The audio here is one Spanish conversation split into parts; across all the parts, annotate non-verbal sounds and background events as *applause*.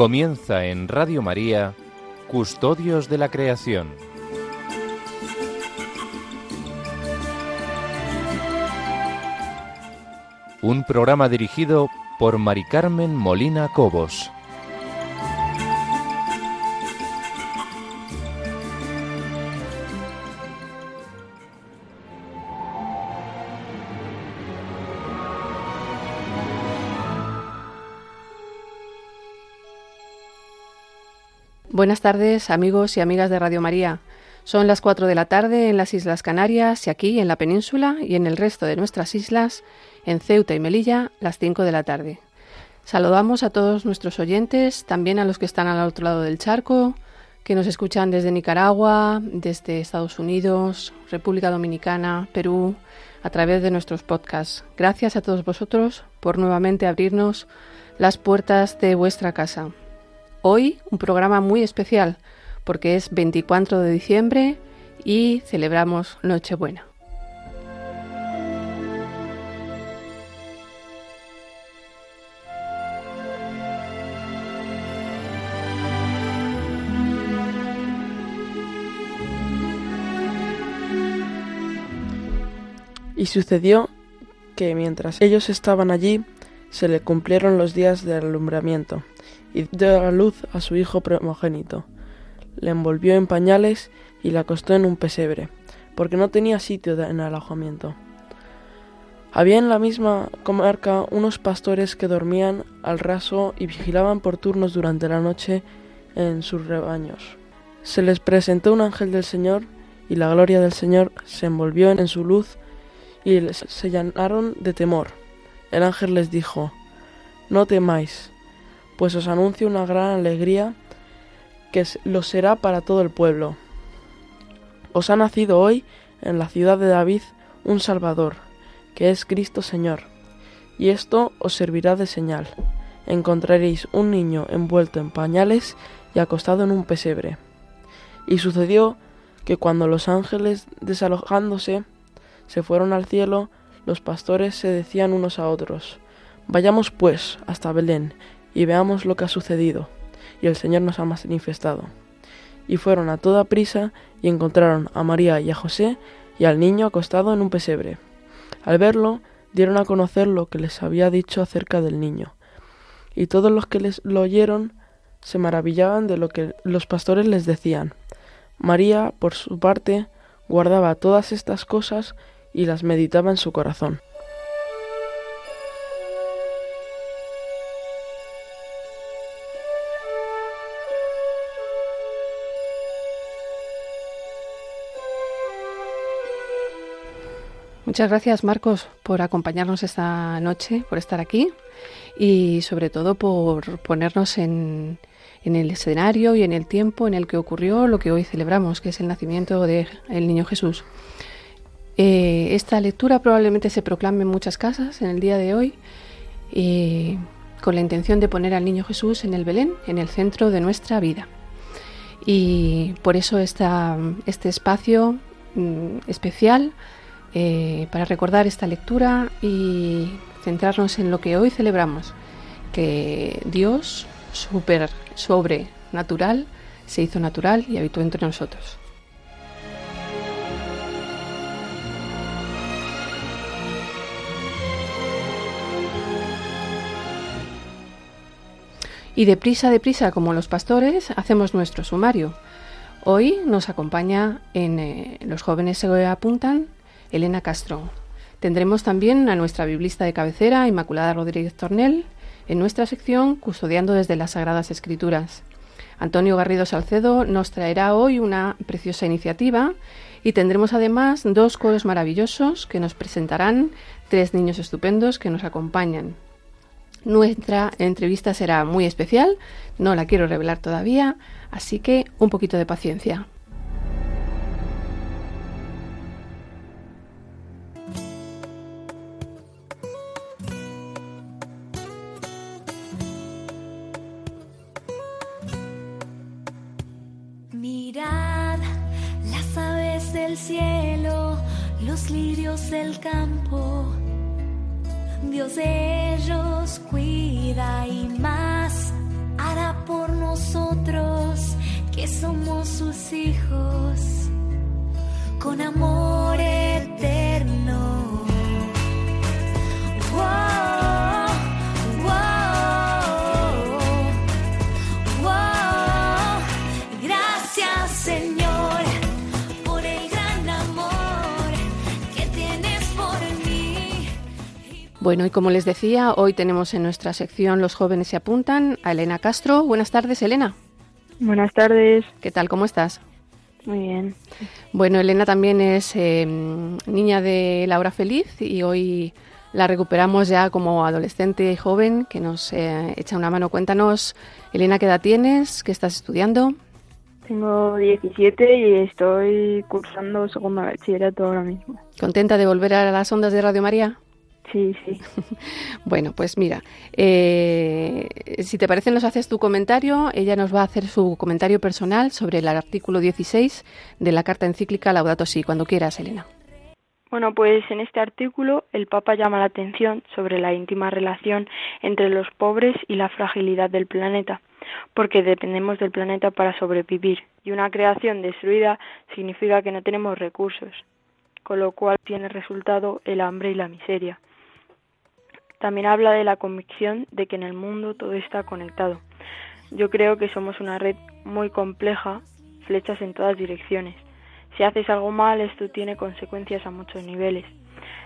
Comienza en Radio María, Custodios de la Creación. Un programa dirigido por Mari Carmen Molina Cobos. Buenas tardes, amigos y amigas de Radio María. Son las 4 de la tarde en las Islas Canarias y aquí en la península y en el resto de nuestras islas, en Ceuta y Melilla, las 5 de la tarde. Saludamos a todos nuestros oyentes, también a los que están al otro lado del charco, que nos escuchan desde Nicaragua, desde Estados Unidos, República Dominicana, Perú, a través de nuestros podcasts. Gracias a todos vosotros por nuevamente abrirnos las puertas de vuestra casa. Hoy un programa muy especial porque es 24 de diciembre y celebramos Nochebuena. Y sucedió que mientras ellos estaban allí, se le cumplieron los días del alumbramiento, y dio a luz a su hijo primogénito. Le envolvió en pañales y le acostó en un pesebre, porque no tenía sitio en alojamiento. Había en la misma comarca unos pastores que dormían al raso y vigilaban por turnos durante la noche en sus rebaños. Se les presentó un ángel del Señor y la gloria del Señor se envolvió en su luz y se llenaron de temor. El ángel les dijo, No temáis, pues os anuncio una gran alegría que lo será para todo el pueblo. Os ha nacido hoy en la ciudad de David un Salvador, que es Cristo Señor. Y esto os servirá de señal. Encontraréis un niño envuelto en pañales y acostado en un pesebre. Y sucedió que cuando los ángeles desalojándose se fueron al cielo, los pastores se decían unos a otros, Vayamos pues hasta Belén y veamos lo que ha sucedido, y el Señor nos ha manifestado. Y fueron a toda prisa y encontraron a María y a José y al niño acostado en un pesebre. Al verlo, dieron a conocer lo que les había dicho acerca del niño. Y todos los que les lo oyeron se maravillaban de lo que los pastores les decían. María, por su parte, guardaba todas estas cosas y las meditaba en su corazón. Muchas gracias Marcos por acompañarnos esta noche, por estar aquí y sobre todo por ponernos en, el escenario y en el tiempo en el que ocurrió lo que hoy celebramos, que es el nacimiento del niño Jesús. Eh, esta lectura probablemente se proclame en muchas casas en el día de hoy eh, con la intención de poner al niño Jesús en el Belén, en el centro de nuestra vida. Y por eso esta, este espacio mm, especial eh, para recordar esta lectura y centrarnos en lo que hoy celebramos, que Dios, super sobrenatural, se hizo natural y habitó entre nosotros. Y deprisa, deprisa, como los pastores, hacemos nuestro sumario. Hoy nos acompaña en eh, Los jóvenes se apuntan Elena Castro. Tendremos también a nuestra biblista de cabecera, Inmaculada Rodríguez Tornel, en nuestra sección Custodiando desde las Sagradas Escrituras. Antonio Garrido Salcedo nos traerá hoy una preciosa iniciativa y tendremos además dos coros maravillosos que nos presentarán tres niños estupendos que nos acompañan. Nuestra entrevista será muy especial, no la quiero revelar todavía, así que un poquito de paciencia. Cielo, los lirios del campo. Dios de ellos cuida y más hará por nosotros que somos sus hijos con amor Bueno, y como les decía, hoy tenemos en nuestra sección Los jóvenes se apuntan a Elena Castro. Buenas tardes, Elena. Buenas tardes. ¿Qué tal? ¿Cómo estás? Muy bien. Bueno, Elena también es eh, niña de Laura Feliz y hoy la recuperamos ya como adolescente y joven que nos eh, echa una mano. Cuéntanos, Elena, ¿qué edad tienes? ¿Qué estás estudiando? Tengo 17 y estoy cursando segundo bachillerato ahora mismo. ¿Contenta de volver a las ondas de Radio María? Sí, sí. *laughs* Bueno, pues mira, eh, si te parece nos haces tu comentario. Ella nos va a hacer su comentario personal sobre el artículo 16 de la carta encíclica Laudato Si. Cuando quieras, Elena. Bueno, pues en este artículo el Papa llama la atención sobre la íntima relación entre los pobres y la fragilidad del planeta, porque dependemos del planeta para sobrevivir, y una creación destruida significa que no tenemos recursos, con lo cual tiene resultado el hambre y la miseria. También habla de la convicción de que en el mundo todo está conectado. Yo creo que somos una red muy compleja, flechas en todas direcciones. Si haces algo mal, esto tiene consecuencias a muchos niveles.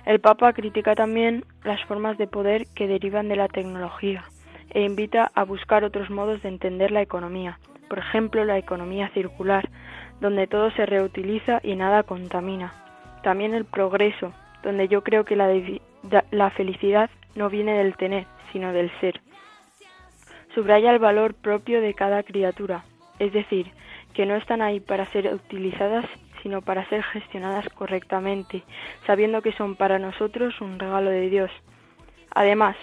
El Papa critica también las formas de poder que derivan de la tecnología e invita a buscar otros modos de entender la economía, por ejemplo la economía circular, donde todo se reutiliza y nada contamina. También el progreso, donde yo creo que la, la felicidad no viene del tener, sino del ser. Subraya el valor propio de cada criatura, es decir, que no están ahí para ser utilizadas, sino para ser gestionadas correctamente, sabiendo que son para nosotros un regalo de Dios. Además,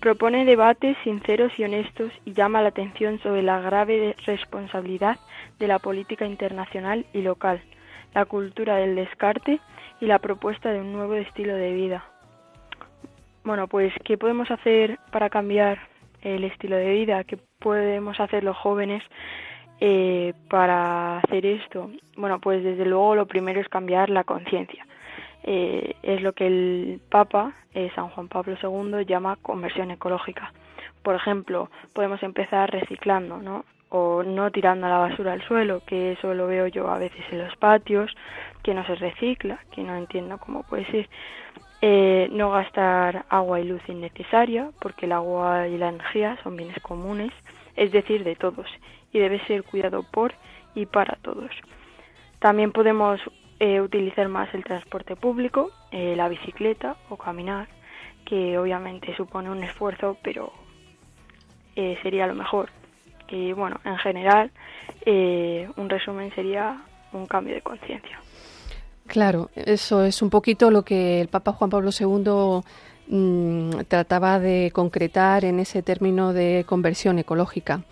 propone debates sinceros y honestos y llama la atención sobre la grave responsabilidad de la política internacional y local, la cultura del descarte y la propuesta de un nuevo estilo de vida. Bueno, pues, ¿qué podemos hacer para cambiar el estilo de vida? ¿Qué podemos hacer los jóvenes eh, para hacer esto? Bueno, pues desde luego lo primero es cambiar la conciencia. Eh, es lo que el Papa, eh, San Juan Pablo II, llama conversión ecológica. Por ejemplo, podemos empezar reciclando, ¿no? O no tirando la basura al suelo, que eso lo veo yo a veces en los patios, que no se recicla, que no entiendo cómo puede ser. Eh, no gastar agua y luz innecesaria, porque el agua y la energía son bienes comunes, es decir, de todos, y debe ser cuidado por y para todos. También podemos eh, utilizar más el transporte público, eh, la bicicleta o caminar, que obviamente supone un esfuerzo, pero sería lo mejor. Y bueno, en general, un resumen sería un cambio de conciencia. Claro, eso es un poquito lo que el Papa Juan Pablo II mmm, trataba de concretar en ese término de conversión ecológica.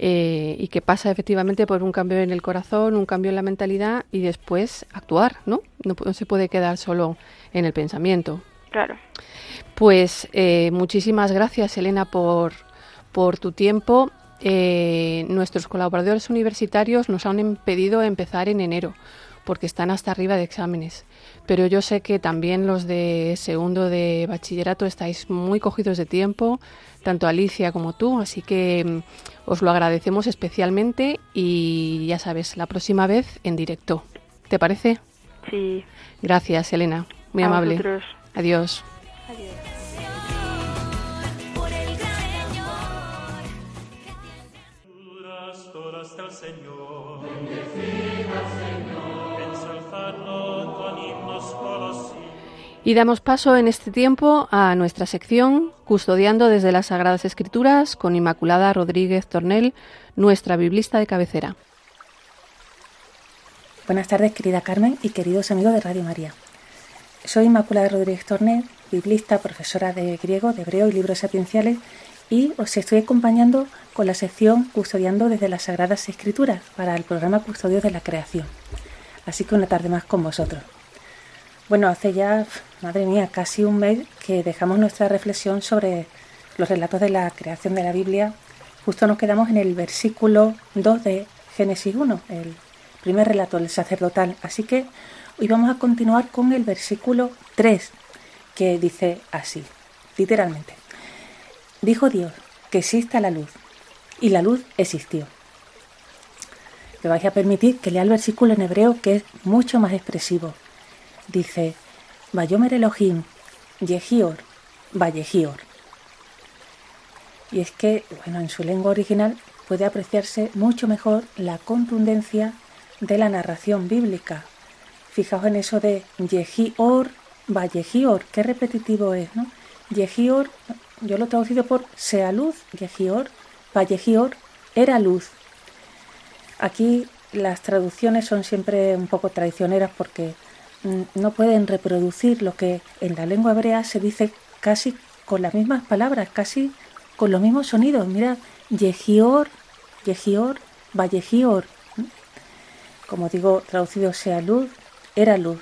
Eh, y que pasa efectivamente por un cambio en el corazón, un cambio en la mentalidad y después actuar, ¿no? No, no se puede quedar solo en el pensamiento. Claro. Pues eh, muchísimas gracias, Elena, por, por tu tiempo. Eh, nuestros colaboradores universitarios nos han impedido empezar en enero porque están hasta arriba de exámenes. Pero yo sé que también los de segundo de bachillerato estáis muy cogidos de tiempo, tanto Alicia como tú, así que mm, os lo agradecemos especialmente y ya sabes, la próxima vez en directo. ¿Te parece? Sí. Gracias, Elena. Muy A amable. vosotros. Adiós. Adiós. por el Y damos paso en este tiempo a nuestra sección Custodiando desde las Sagradas Escrituras con Inmaculada Rodríguez Tornel, nuestra biblista de cabecera. Buenas tardes, querida Carmen y queridos amigos de Radio María. Soy Inmaculada Rodríguez Tornel, biblista, profesora de griego, de hebreo y libros sapienciales, y os estoy acompañando con la sección Custodiando desde las Sagradas Escrituras para el programa Custodios de la Creación. Así que una tarde más con vosotros. Bueno, hace ya, madre mía, casi un mes que dejamos nuestra reflexión sobre los relatos de la creación de la Biblia Justo nos quedamos en el versículo 2 de Génesis 1, el primer relato, el sacerdotal. Así que hoy vamos a continuar con el versículo 3, que dice así, literalmente. Dijo Dios que exista la luz, y la luz existió. Me vais a permitir que lea el versículo en hebreo que es mucho más expresivo. Dice, Vayomer Elohim, Yehior, Vallehior. Y es que, bueno, en su lengua original puede apreciarse mucho mejor la contundencia de la narración bíblica. Fijaos en eso de Yehior, Vallehior, qué repetitivo es, ¿no? Yehior, yo lo he traducido por sea luz, Yehior, Vallehior, era luz. Aquí las traducciones son siempre un poco traicioneras porque no pueden reproducir lo que en la lengua hebrea se dice casi con las mismas palabras, casi con los mismos sonidos. Mira, Yehior, Yehior, Vallehior. Como digo, traducido sea luz, era luz.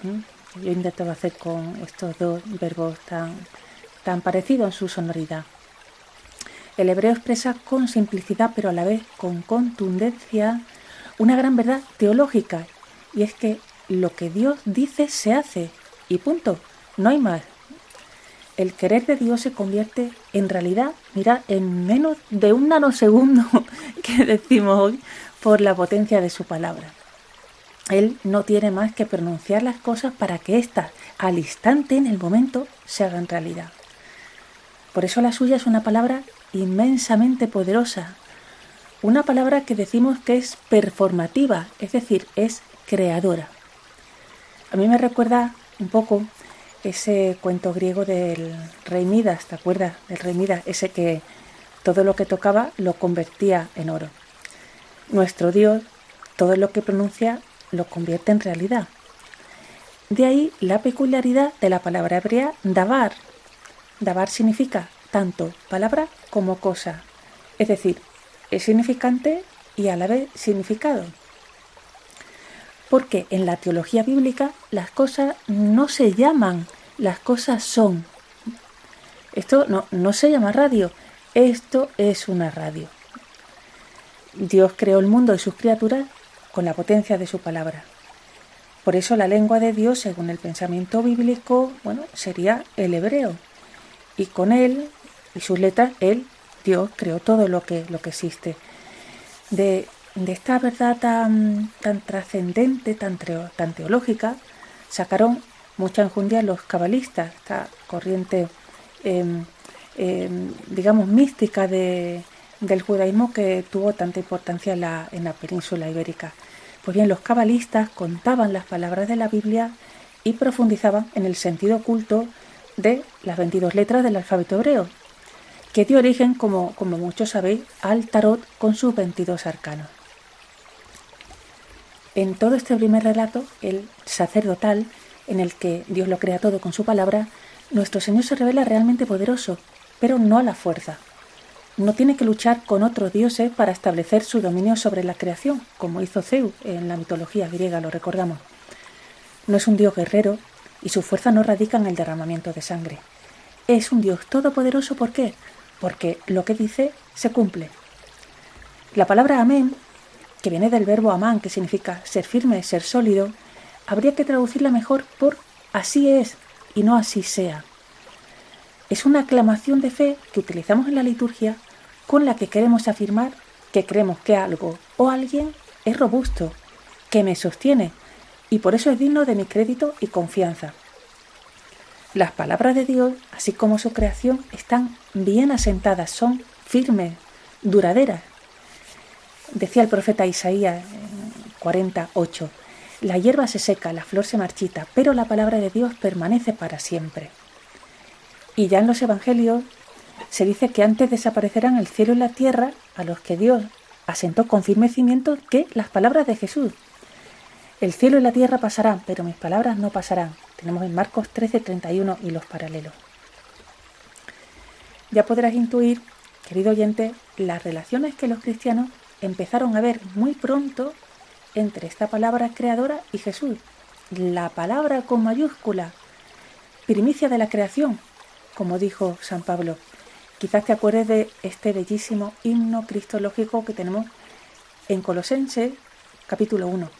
Yo intentaba hacer con estos dos verbos tan, tan parecidos en su sonoridad. El hebreo expresa con simplicidad, pero a la vez con contundencia, una gran verdad teológica, y es que lo que Dios dice se hace, y punto, no hay más. El querer de Dios se convierte en realidad, mira, en menos de un nanosegundo *laughs* que decimos hoy por la potencia de su palabra. Él no tiene más que pronunciar las cosas para que éstas, al instante, en el momento, se hagan realidad. Por eso la suya es una palabra inmensamente poderosa, una palabra que decimos que es performativa, es decir, es creadora. A mí me recuerda un poco ese cuento griego del rey Midas, ¿te acuerdas? Del rey Midas, ese que todo lo que tocaba lo convertía en oro. Nuestro Dios, todo lo que pronuncia lo convierte en realidad. De ahí la peculiaridad de la palabra hebrea davar. Davar significa tanto palabra como cosa, es decir, es significante y a la vez significado. Porque en la teología bíblica las cosas no se llaman, las cosas son. Esto no, no se llama radio, esto es una radio. Dios creó el mundo y sus criaturas con la potencia de su palabra. Por eso la lengua de Dios, según el pensamiento bíblico, bueno, sería el hebreo. Y con él y sus letras, él, Dios, creó todo lo que, lo que existe. De, de esta verdad tan, tan trascendente, tan, teológica, sacaron mucha enjundia los cabalistas, esta corriente, em, em, digamos, mística de, del judaísmo que tuvo tanta importancia en la, en la península ibérica. Pues bien, los cabalistas contaban las palabras de la Biblia y profundizaban en el sentido oculto de las 22 letras del alfabeto hebreo, que dio origen, como, como muchos sabéis, al tarot con sus 22 arcanos. En todo este primer relato, el sacerdotal, en el que Dios lo crea todo con su palabra, nuestro Señor se revela realmente poderoso, pero no a la fuerza. No tiene que luchar con otros dioses para establecer su dominio sobre la creación, como hizo Zeus en la mitología griega, lo recordamos. No es un dios guerrero y su fuerza no radica en el derramamiento de sangre. Es un dios todopoderoso, ¿por qué? Porque lo que dice se cumple. La palabra amén, que viene del verbo amán, que significa ser firme, ser sólido, habría que traducirla mejor por así es y no así sea. Es una aclamación de fe que utilizamos en la liturgia con la que queremos afirmar que creemos que algo o alguien es robusto, que me sostiene y por eso es digno de mi crédito y confianza. Las palabras de Dios, así como su creación, están bien asentadas, son firmes, duraderas. Decía el profeta Isaías en 48, la hierba se seca, la flor se marchita, pero la palabra de Dios permanece para siempre. Y ya en los evangelios se dice que antes desaparecerán el cielo y la tierra a los que Dios asentó con firme cimiento que las palabras de Jesús. El cielo y la tierra pasarán, pero mis palabras no pasarán. Tenemos en Marcos 13, 31 y los paralelos. Ya podrás intuir, querido oyente, las relaciones que los cristianos empezaron a ver muy pronto entre esta palabra creadora y Jesús. La palabra con mayúscula, primicia de la creación, como dijo San Pablo, quizás te acuerdes de este bellísimo himno cristológico que tenemos en Colosenses capítulo 1.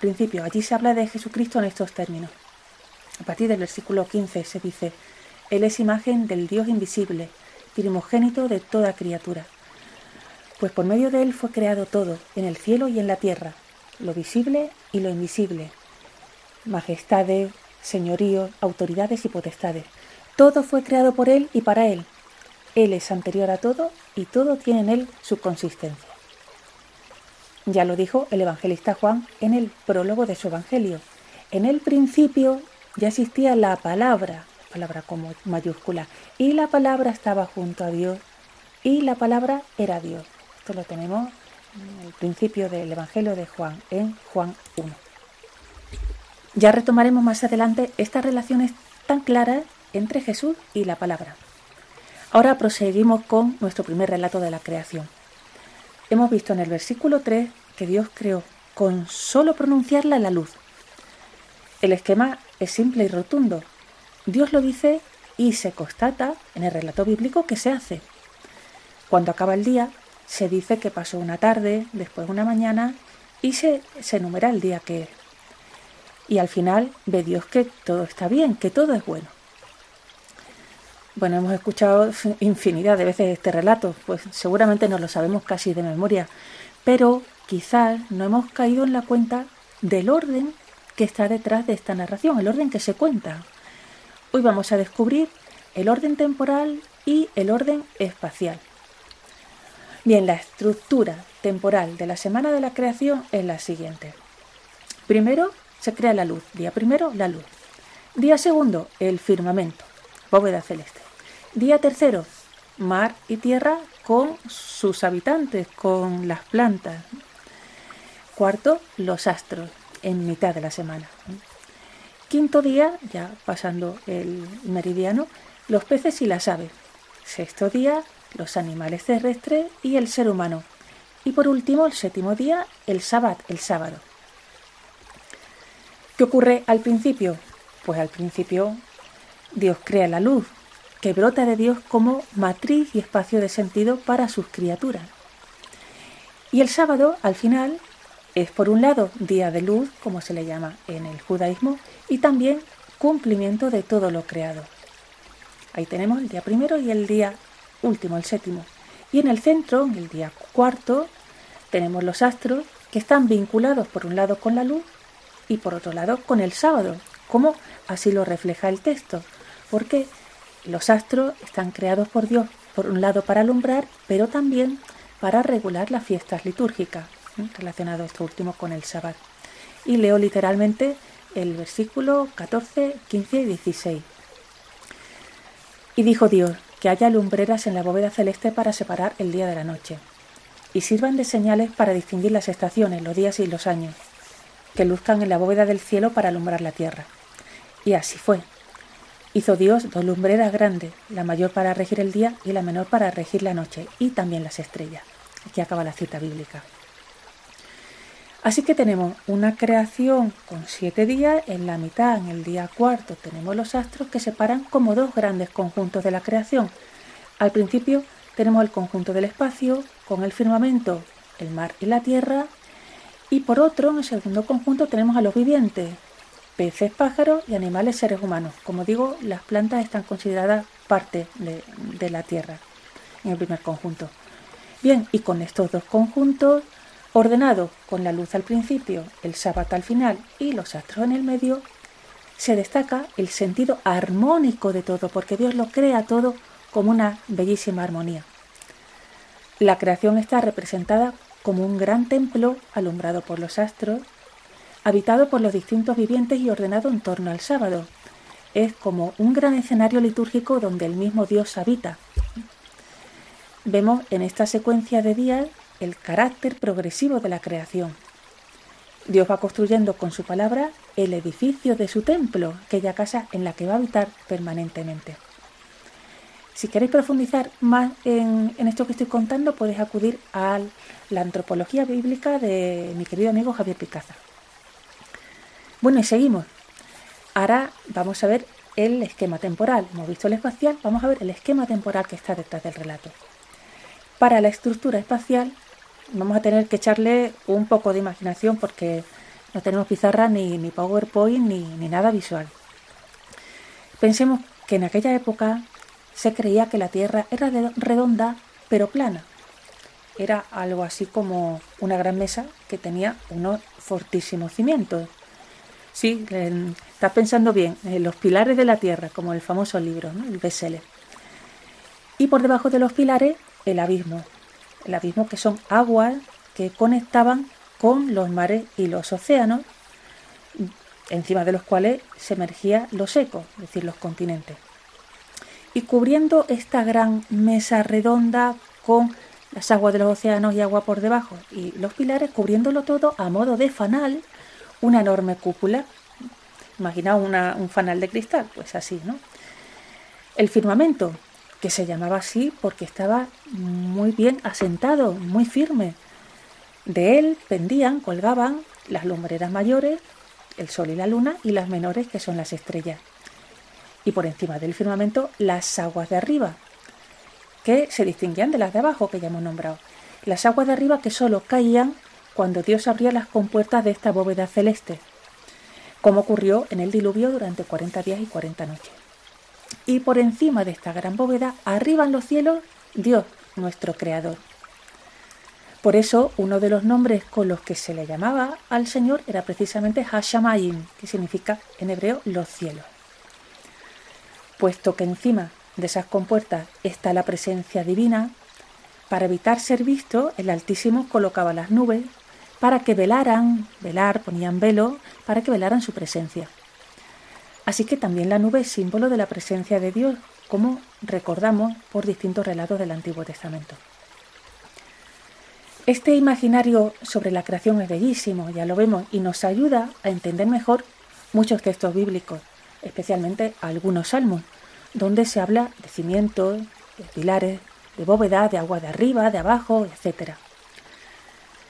Principio, allí se habla de Jesucristo en estos términos. A partir del versículo 15 se dice, Él es imagen del Dios invisible, primogénito de toda criatura. Pues por medio de Él fue creado todo, en el cielo y en la tierra, lo visible y lo invisible, majestades, señoríos, autoridades y potestades. Todo fue creado por Él y para Él. Él es anterior a todo y todo tiene en Él su consistencia. Ya lo dijo el evangelista Juan en el prólogo de su evangelio. En el principio ya existía la palabra, palabra como mayúscula, y la palabra estaba junto a Dios, y la palabra era Dios. Esto lo tenemos en el principio del evangelio de Juan, en Juan 1. Ya retomaremos más adelante estas relaciones tan claras entre Jesús y la palabra. Ahora proseguimos con nuestro primer relato de la creación. Hemos visto en el versículo 3 que Dios creó con solo pronunciarla la luz. El esquema es simple y rotundo. Dios lo dice y se constata en el relato bíblico que se hace. Cuando acaba el día, se dice que pasó una tarde, después una mañana y se, se enumera el día que es. Y al final ve Dios que todo está bien, que todo es bueno. Bueno, hemos escuchado infinidad de veces este relato, pues seguramente no lo sabemos casi de memoria, pero quizás no hemos caído en la cuenta del orden que está detrás de esta narración, el orden que se cuenta. Hoy vamos a descubrir el orden temporal y el orden espacial. Bien, la estructura temporal de la semana de la creación es la siguiente. Primero se crea la luz, día primero la luz. Día segundo, el firmamento, bóveda celeste. Día tercero, mar y tierra con sus habitantes, con las plantas. Cuarto, los astros, en mitad de la semana. Quinto día, ya pasando el meridiano, los peces y las aves. Sexto día, los animales terrestres y el ser humano. Y por último, el séptimo día, el sábado, el sábado. ¿Qué ocurre al principio? Pues al principio Dios crea la luz, que brota de Dios como matriz y espacio de sentido para sus criaturas. Y el sábado, al final, es por un lado día de luz, como se le llama en el judaísmo, y también cumplimiento de todo lo creado. Ahí tenemos el día primero y el día último, el séptimo. Y en el centro, en el día cuarto, tenemos los astros que están vinculados por un lado con la luz y por otro lado con el sábado, como así lo refleja el texto, porque los astros están creados por Dios, por un lado para alumbrar, pero también para regular las fiestas litúrgicas, ¿eh? relacionado esto último con el sábado. Y leo literalmente el versículo 14, 15 y 16. Y dijo Dios, que haya lumbreras en la bóveda celeste para separar el día de la noche, y sirvan de señales para distinguir las estaciones, los días y los años, que luzcan en la bóveda del cielo para alumbrar la tierra. Y así fue. Hizo Dios dos lumbreras grandes, la mayor para regir el día y la menor para regir la noche, y también las estrellas. Aquí acaba la cita bíblica. Así que tenemos una creación con siete días, en la mitad, en el día cuarto, tenemos los astros que separan como dos grandes conjuntos de la creación. Al principio tenemos el conjunto del espacio, con el firmamento, el mar y la tierra, y por otro, en el segundo conjunto, tenemos a los vivientes, peces, pájaros y animales seres humanos. Como digo, las plantas están consideradas parte de, de la tierra en el primer conjunto. Bien, y con estos dos conjuntos ordenado con la luz al principio, el sábado al final y los astros en el medio, se destaca el sentido armónico de todo, porque Dios lo crea todo como una bellísima armonía. La creación está representada como un gran templo alumbrado por los astros, habitado por los distintos vivientes y ordenado en torno al sábado. Es como un gran escenario litúrgico donde el mismo Dios habita. Vemos en esta secuencia de días el carácter progresivo de la creación. Dios va construyendo con su palabra el edificio de su templo, aquella casa en la que va a habitar permanentemente. Si queréis profundizar más en, en esto que estoy contando, podéis acudir a la antropología bíblica de mi querido amigo Javier Picaza. Bueno, y seguimos. Ahora vamos a ver el esquema temporal. Hemos visto el espacial, vamos a ver el esquema temporal que está detrás del relato. Para la estructura espacial vamos a tener que echarle un poco de imaginación porque no tenemos pizarra ni, ni PowerPoint ni, ni nada visual. Pensemos que en aquella época se creía que la Tierra era redonda pero plana. Era algo así como una gran mesa que tenía unos fortísimos cimientos. Sí, estás pensando bien, en los pilares de la Tierra, como el famoso libro, ¿no? el bestseller. Y por debajo de los pilares, el abismo. El abismo que son aguas que conectaban con los mares y los océanos, encima de los cuales se emergía lo seco, es decir, los continentes. Y cubriendo esta gran mesa redonda con las aguas de los océanos y agua por debajo y los pilares, cubriéndolo todo a modo de fanal, una enorme cúpula. Imaginaos una- un fanal de cristal, pues así, ¿no? El firmamento, que se llamaba así porque estaba muy bien asentado, muy firme. De él pendían, colgaban las lumbreras mayores, el sol y la luna, y las menores, que son las estrellas. Y por encima del firmamento, las aguas de arriba, que se distinguían de las de abajo, que ya hemos nombrado. Las aguas de arriba que solo caían cuando Dios abría las compuertas de esta bóveda celeste, como ocurrió en el diluvio durante 40 días y 40 noches. Y por encima de esta gran bóveda, arriba en los cielos, Dios, nuestro Creador. Por eso, uno de los nombres con los que se le llamaba al Señor era precisamente Hashamayim, que significa en hebreo los cielos. Puesto que encima de esas compuertas está la presencia divina, para evitar ser visto, el Altísimo colocaba las nubes para que velaran, velar, ponían velo, para que velaran su presencia. Así que también la nube es símbolo de la presencia de Dios, como recordamos por distintos relatos del Antiguo Testamento. Este imaginario sobre la creación es bellísimo, ya lo vemos, y nos ayuda a entender mejor muchos textos bíblicos, especialmente algunos salmos, donde se habla de cimientos, de pilares, de bóveda, de agua de arriba, de abajo, etc.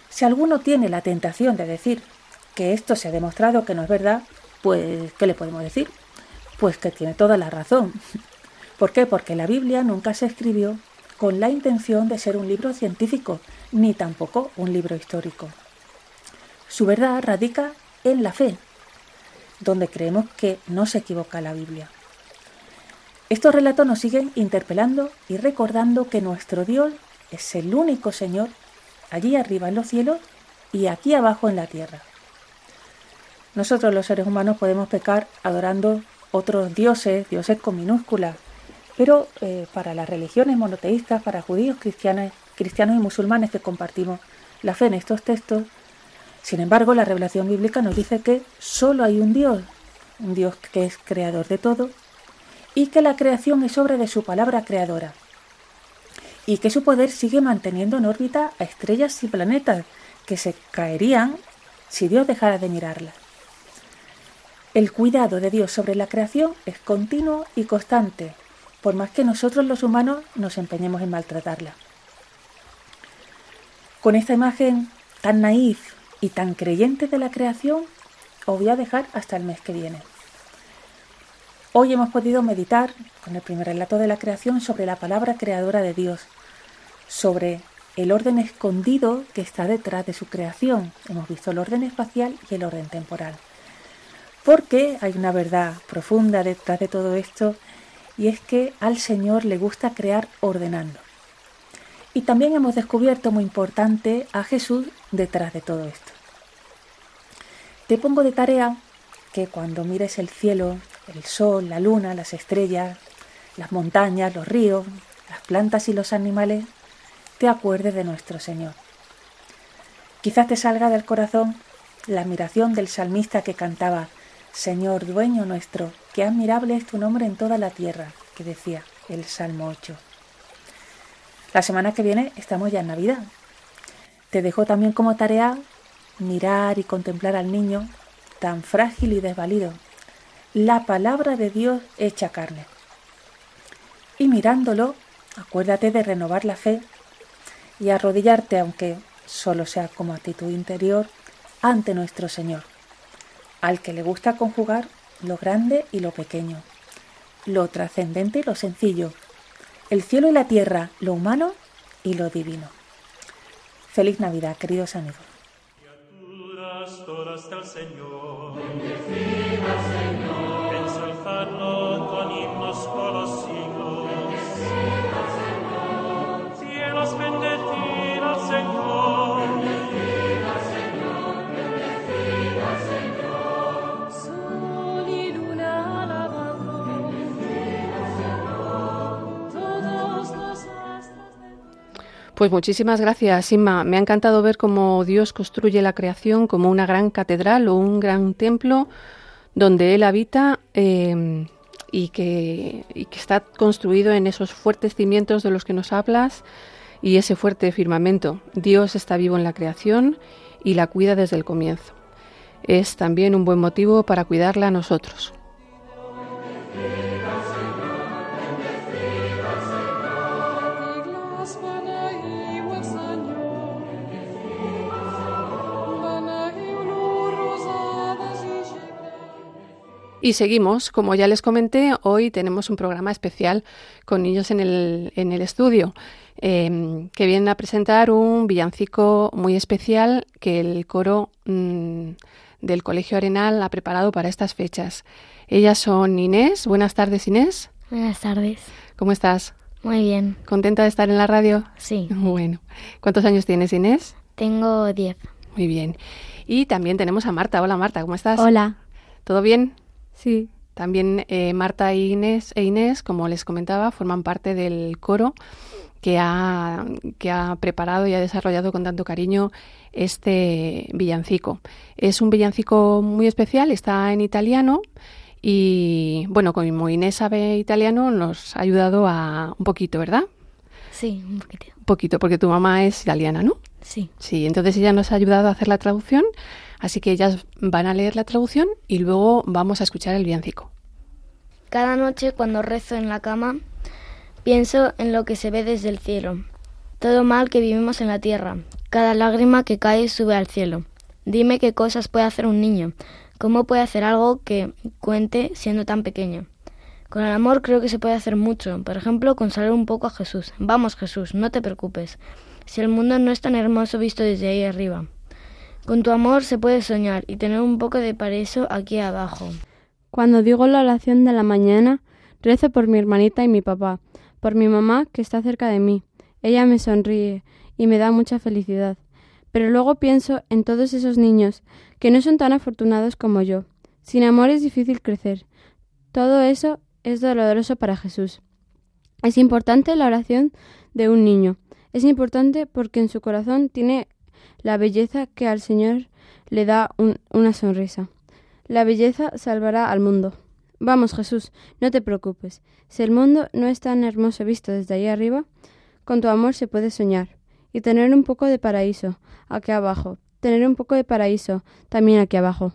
Si alguno tiene la tentación de decir que esto se ha demostrado que no es verdad, pues, ¿qué le podemos decir? Pues que tiene toda la razón. ¿Por qué? Porque la Biblia nunca se escribió con la intención de ser un libro científico, ni tampoco un libro histórico. Su verdad radica en la fe, donde creemos que no se equivoca la Biblia. Estos relatos nos siguen interpelando y recordando que nuestro Dios es el único Señor allí arriba en los cielos y aquí abajo en la tierra. Nosotros los seres humanos podemos pecar adorando otros dioses, dioses con minúsculas, pero eh, para las religiones monoteístas, para judíos, cristianos, cristianos y musulmanes que compartimos la fe en estos textos, sin embargo, la revelación bíblica nos dice que solo hay un Dios, un Dios que es creador de todo, y que la creación es obra de su palabra creadora, y que su poder sigue manteniendo en órbita a estrellas y planetas que se caerían si Dios dejara de mirarlas. El cuidado de Dios sobre la creación es continuo y constante, por más que nosotros los humanos nos empeñemos en maltratarla. Con esta imagen tan naif y tan creyente de la creación, os voy a dejar hasta el mes que viene. Hoy hemos podido meditar con el primer relato de la creación sobre la palabra creadora de Dios, sobre el orden escondido que está detrás de su creación. Hemos visto el orden espacial y el orden temporal. Porque hay una verdad profunda detrás de todo esto y es que al Señor le gusta crear ordenando. Y también hemos descubierto muy importante a Jesús detrás de todo esto. Te pongo de tarea que cuando mires el cielo, el sol, la luna, las estrellas, las montañas, los ríos, las plantas y los animales, te acuerdes de nuestro Señor. Quizás te salga del corazón la admiración del salmista que cantaba, Señor dueño nuestro, qué admirable es tu nombre en toda la tierra, que decía el Salmo 8. La semana que viene estamos ya en Navidad. Te dejo también como tarea mirar y contemplar al niño tan frágil y desvalido, la palabra de Dios hecha carne. Y mirándolo, acuérdate de renovar la fe y arrodillarte, aunque solo sea como actitud interior, ante nuestro Señor, al que le gusta conjugar lo grande y lo pequeño, lo trascendente y lo sencillo, el cielo y la tierra, lo humano y lo divino. Feliz Navidad, queridos amigos. Todas del Señor. Bendecid al Señor. Ensalzadlo con himnos por los siglos. Bendecid al Señor. Cielos, bendecid al Señor. Pues muchísimas gracias, Inma. Me ha encantado ver cómo Dios construye la creación como una gran catedral o un gran templo donde Él habita que, y que está construido en esos fuertes cimientos de los que nos hablas y ese fuerte firmamento. Dios está vivo en la creación y la cuida desde el comienzo. Es también un buen motivo para cuidarla a nosotros. Y seguimos, como ya les comenté, hoy tenemos un programa especial con niños en el, en el estudio, eh, que vienen a presentar un villancico muy especial que el coro mm, del Colegio Arenal ha preparado para estas fechas. Ellas son Inés. Buenas tardes, Inés. Buenas tardes. ¿Cómo estás? Muy bien. ¿Contenta de estar en la radio? Sí. *laughs* Bueno. ¿Cuántos años tienes, Inés? Tengo 10. Muy bien. Y también tenemos a Marta. Hola, Marta, ¿cómo estás? Hola. ¿Todo bien? Sí. También eh, Marta e Inés, e Inés, como les comentaba, forman parte del coro que ha, que ha preparado y ha desarrollado con tanto cariño este villancico. Es un villancico muy especial, está en italiano y, bueno, como Inés sabe italiano, nos ha ayudado a un poquito, ¿verdad? Sí, un poquito. Un poquito, porque tu mamá es italiana, ¿no? Sí. Sí, entonces ella nos ha ayudado a hacer la traducción, así que ellas van a leer la traducción y luego vamos a escuchar el villancico. Cada noche cuando rezo en la cama, pienso en lo que se ve desde el cielo. Todo mal que vivimos en la tierra. Cada lágrima que cae sube al cielo. Dime qué cosas puede hacer un niño. ¿Cómo puede hacer algo que cuente siendo tan pequeño? Con el amor creo que se puede hacer mucho. Por ejemplo, consolar un poco a Jesús. Vamos, Jesús, no te preocupes. Si el mundo no es tan hermoso visto desde ahí arriba. Con tu amor se puede soñar y tener un poco de paraíso aquí abajo. Cuando digo la oración de la mañana, rezo por mi hermanita y mi papá, por mi mamá que está cerca de mí. Ella me sonríe y me da mucha felicidad. Pero luego pienso en todos esos niños que no son tan afortunados como yo. Sin amor es difícil crecer. Todo eso es doloroso para Jesús. Es importante la oración de un niño. Es importante porque en su corazón tiene la belleza que al Señor le da un- una sonrisa. La belleza salvará al mundo. Vamos, Jesús, no te preocupes. Si el mundo no es tan hermoso visto desde ahí arriba, con tu amor se puede soñar y tener un poco de paraíso aquí abajo. Tener un poco de paraíso también aquí abajo.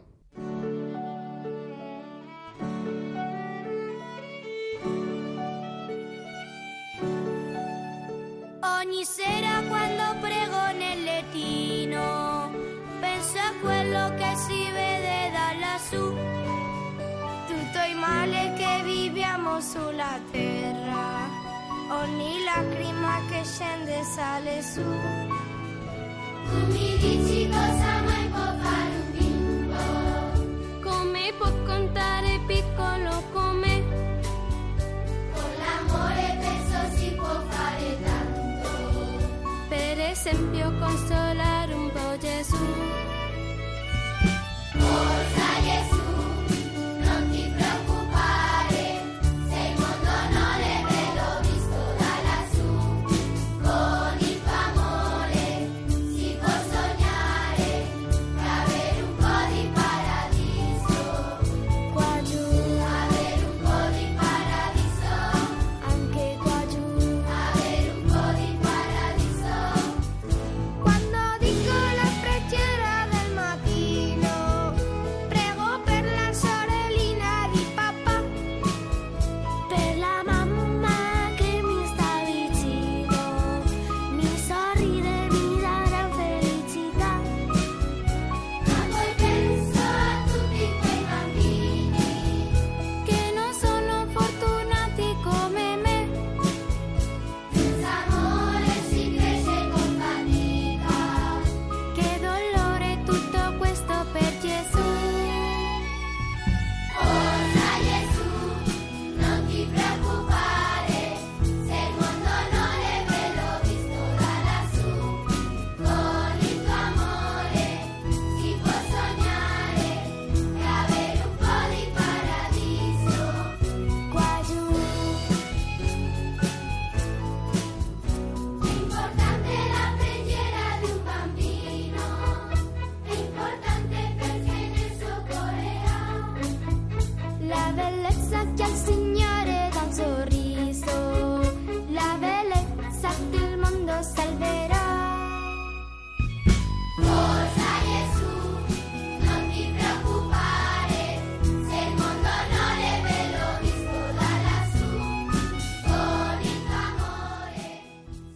Sulla terra, ogni lacrima che scende sale su. Tu mi dici cosa mai può fare un bimbo? Come può contare piccolo come? Con l'amore penso si può fare tanto. Per esempio consolare un po' Gesù. Forza Gesù,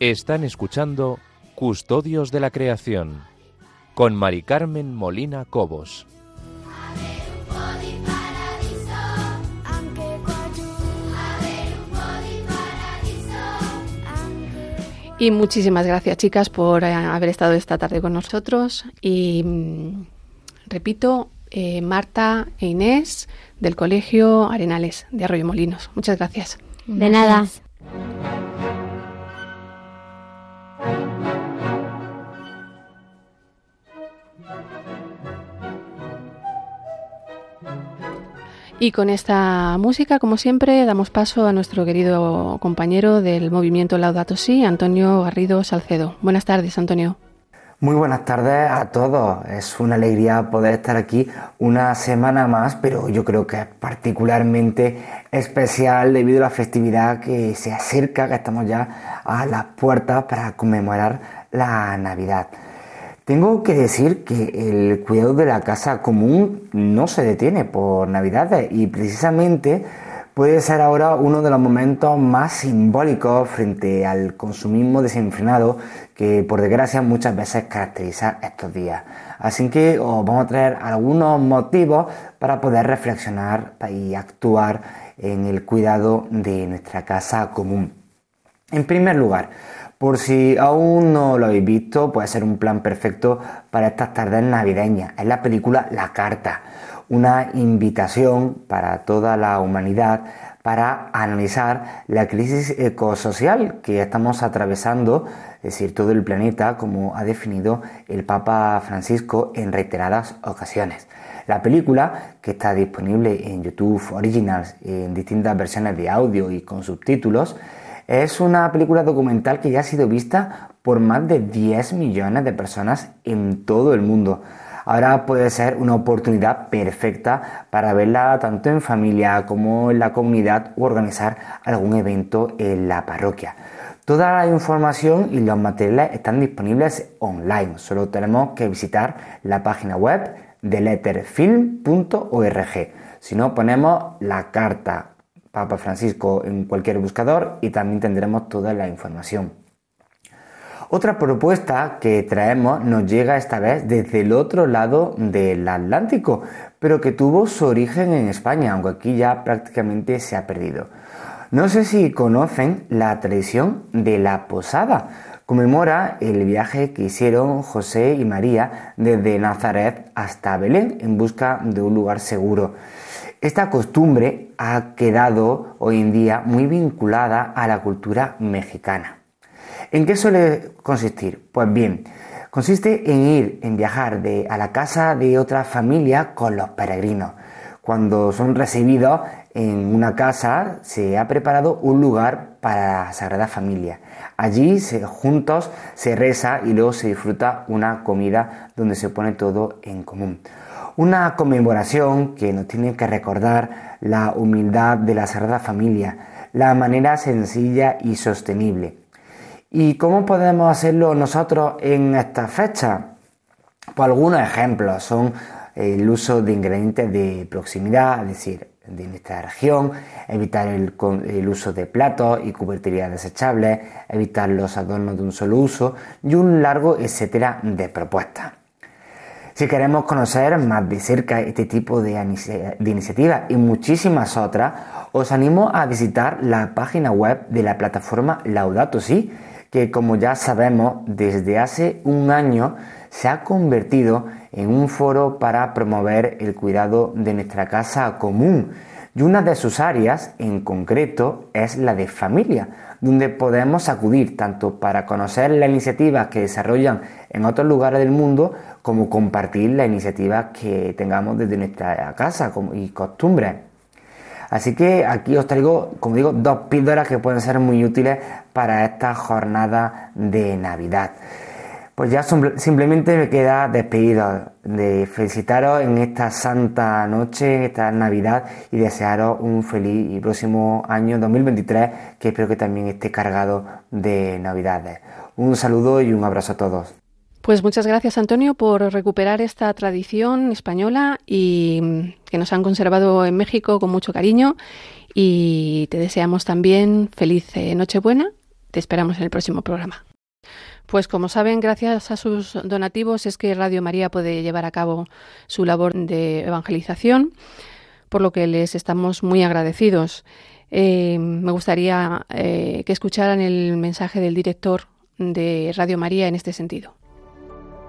Están escuchando Custodios de la Creación con Mari Carmen Molina Cobos. Y muchísimas gracias, chicas, por eh, haber estado esta tarde con nosotros. Y mm, repito, eh, Marta e Inés del Colegio Arenales de Arroyo Molinos. Muchas gracias. De nada. Y con esta música, como siempre, damos paso a nuestro querido compañero del movimiento Laudato Si, Antonio Garrido Salcedo. Buenas tardes, Antonio. Muy buenas tardes a todos. Es una alegría poder estar aquí una semana más, pero yo creo que es particularmente especial debido a la festividad que se acerca, que estamos ya a las puertas para conmemorar la Navidad. Tengo que decir que el cuidado de la casa común no se detiene por Navidades y precisamente puede ser ahora uno de los momentos más simbólicos frente al consumismo desenfrenado que por desgracia muchas veces caracteriza estos días. Así que os vamos a traer algunos motivos para poder reflexionar y actuar en el cuidado de nuestra casa común. En primer lugar, por si aún no lo habéis visto, puede ser un plan perfecto para estas tardes navideñas. Es la película La Carta, una invitación para toda la humanidad para analizar la crisis ecosocial que estamos atravesando, es decir, todo el planeta, como ha definido el Papa Francisco en reiteradas ocasiones. La película, que está disponible en YouTube Originals en distintas versiones de audio y con subtítulos, es una película documental que ya ha sido vista por más de 10 millones de personas en todo el mundo. Ahora puede ser una oportunidad perfecta para verla tanto en familia como en la comunidad o organizar algún evento en la parroquia. Toda la información y los materiales están disponibles online. Solo tenemos que visitar la página web de letterfilm.org. Si no, ponemos la carta Papa Francisco en cualquier buscador y también tendremos toda la información. Otra propuesta que traemos nos llega esta vez desde el otro lado del Atlántico, pero que tuvo su origen en España, aunque aquí ya prácticamente se ha perdido. No sé si conocen la tradición de la posada. Conmemora el viaje que hicieron José y María desde Nazaret hasta Belén en busca de un lugar seguro. Esta costumbre ha quedado hoy en día muy vinculada a la cultura mexicana. ¿En qué suele consistir? Pues bien, consiste en ir, en viajar de, a la casa de otra familia con los peregrinos. Cuando son recibidos en una casa, se ha preparado un lugar para la Sagrada Familia. Allí juntos se reza y luego se disfruta una comida donde se pone todo en común. Una conmemoración que nos tiene que recordar la humildad de la Sagrada Familia, la manera sencilla y sostenible. ¿Y cómo podemos hacerlo nosotros en esta fecha? Pues algunos ejemplos son el uso de ingredientes de proximidad, es decir, de nuestra región, evitar el, el, uso de platos y cuberterías desechables, evitar los adornos de un solo uso y un largo etcétera de propuestas. Si queremos conocer más de cerca este tipo de, iniciativas y muchísimas otras, os animo a visitar la página web de la plataforma Laudato Si, que como ya sabemos desde hace un año se ha convertido en un foro para promover el cuidado de nuestra casa común. Y una de sus áreas en concreto es la de familia, donde podemos acudir tanto para conocer las iniciativas que desarrollan en otros lugares del mundo como compartir las iniciativas que tengamos desde nuestra casa y costumbres. Así que aquí os traigo, como digo, dos píldoras que pueden ser muy útiles para esta jornada de Navidad. Pues ya simplemente me queda despedido de felicitaros en esta santa noche, en esta Navidad y desearos un feliz y próximo año 2023 que espero que también esté cargado de Navidades. Un saludo y un abrazo a todos. Pues muchas gracias Antonio por recuperar esta tradición española y que nos han conservado en México con mucho cariño y te deseamos también feliz eh, Nochebuena Te esperamos en el próximo programa. Pues como saben, gracias a sus donativos es que Radio María puede llevar a cabo su labor de evangelización, por lo que les estamos muy agradecidos. Eh, me gustaría eh, que escucharan el mensaje del director de Radio María en este sentido.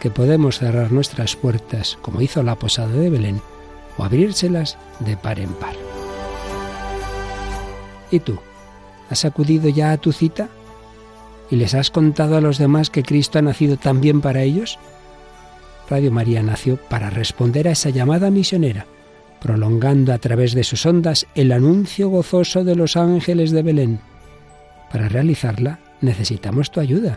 que podemos cerrar nuestras puertas, como hizo la posada de Belén, o abrírselas de par en par. ¿Y tú? ¿Has acudido ya a tu cita? ¿Y les has contado a los demás que Cristo ha nacido también para ellos? Radio María nació para responder a esa llamada misionera, prolongando a través de sus ondas el anuncio gozoso de los ángeles de Belén. Para realizarla necesitamos tu ayuda,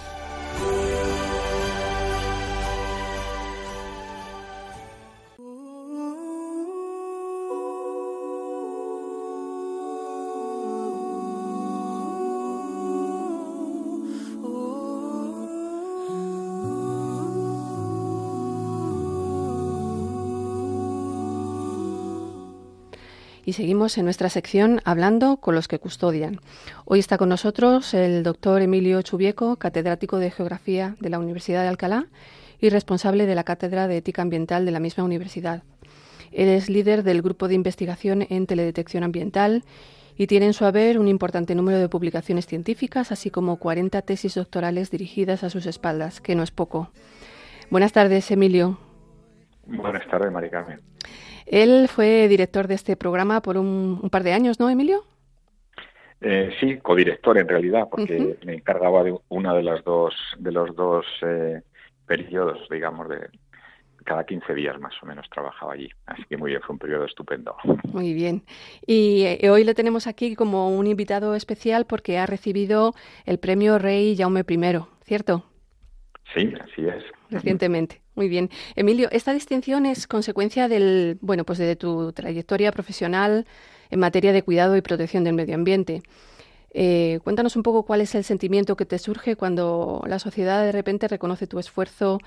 Y seguimos en nuestra sección hablando con los que custodian. Hoy está con nosotros el doctor Emilio Chubieco, catedrático de Geografía de la Universidad de Alcalá y responsable de la Cátedra de Ética Ambiental de la misma universidad. Él es líder del grupo de investigación en teledetección ambiental y tiene en su haber un importante número de publicaciones científicas, así como 40 tesis doctorales dirigidas a sus espaldas, que no es poco. Buenas tardes, Emilio. Buenas tardes, Mari Carmen. Él fue director de este programa por un, par de años, ¿no, Emilio? Eh, sí, codirector en realidad, porque me encargaba de una de las dos de los dos eh, periodos, digamos, de cada 15 días más o menos trabajaba allí. Así que muy bien, fue un periodo estupendo. Muy bien. Y eh, hoy le tenemos aquí como un invitado especial porque ha recibido el premio Rey Jaume I, ¿cierto? Sí, así es. Recientemente. Muy bien. Emilio, esta distinción es consecuencia del, bueno, pues de tu trayectoria profesional en materia de cuidado y protección del medio ambiente. Eh, cuéntanos un poco cuál es el sentimiento que te surge cuando la sociedad de repente reconoce tu esfuerzo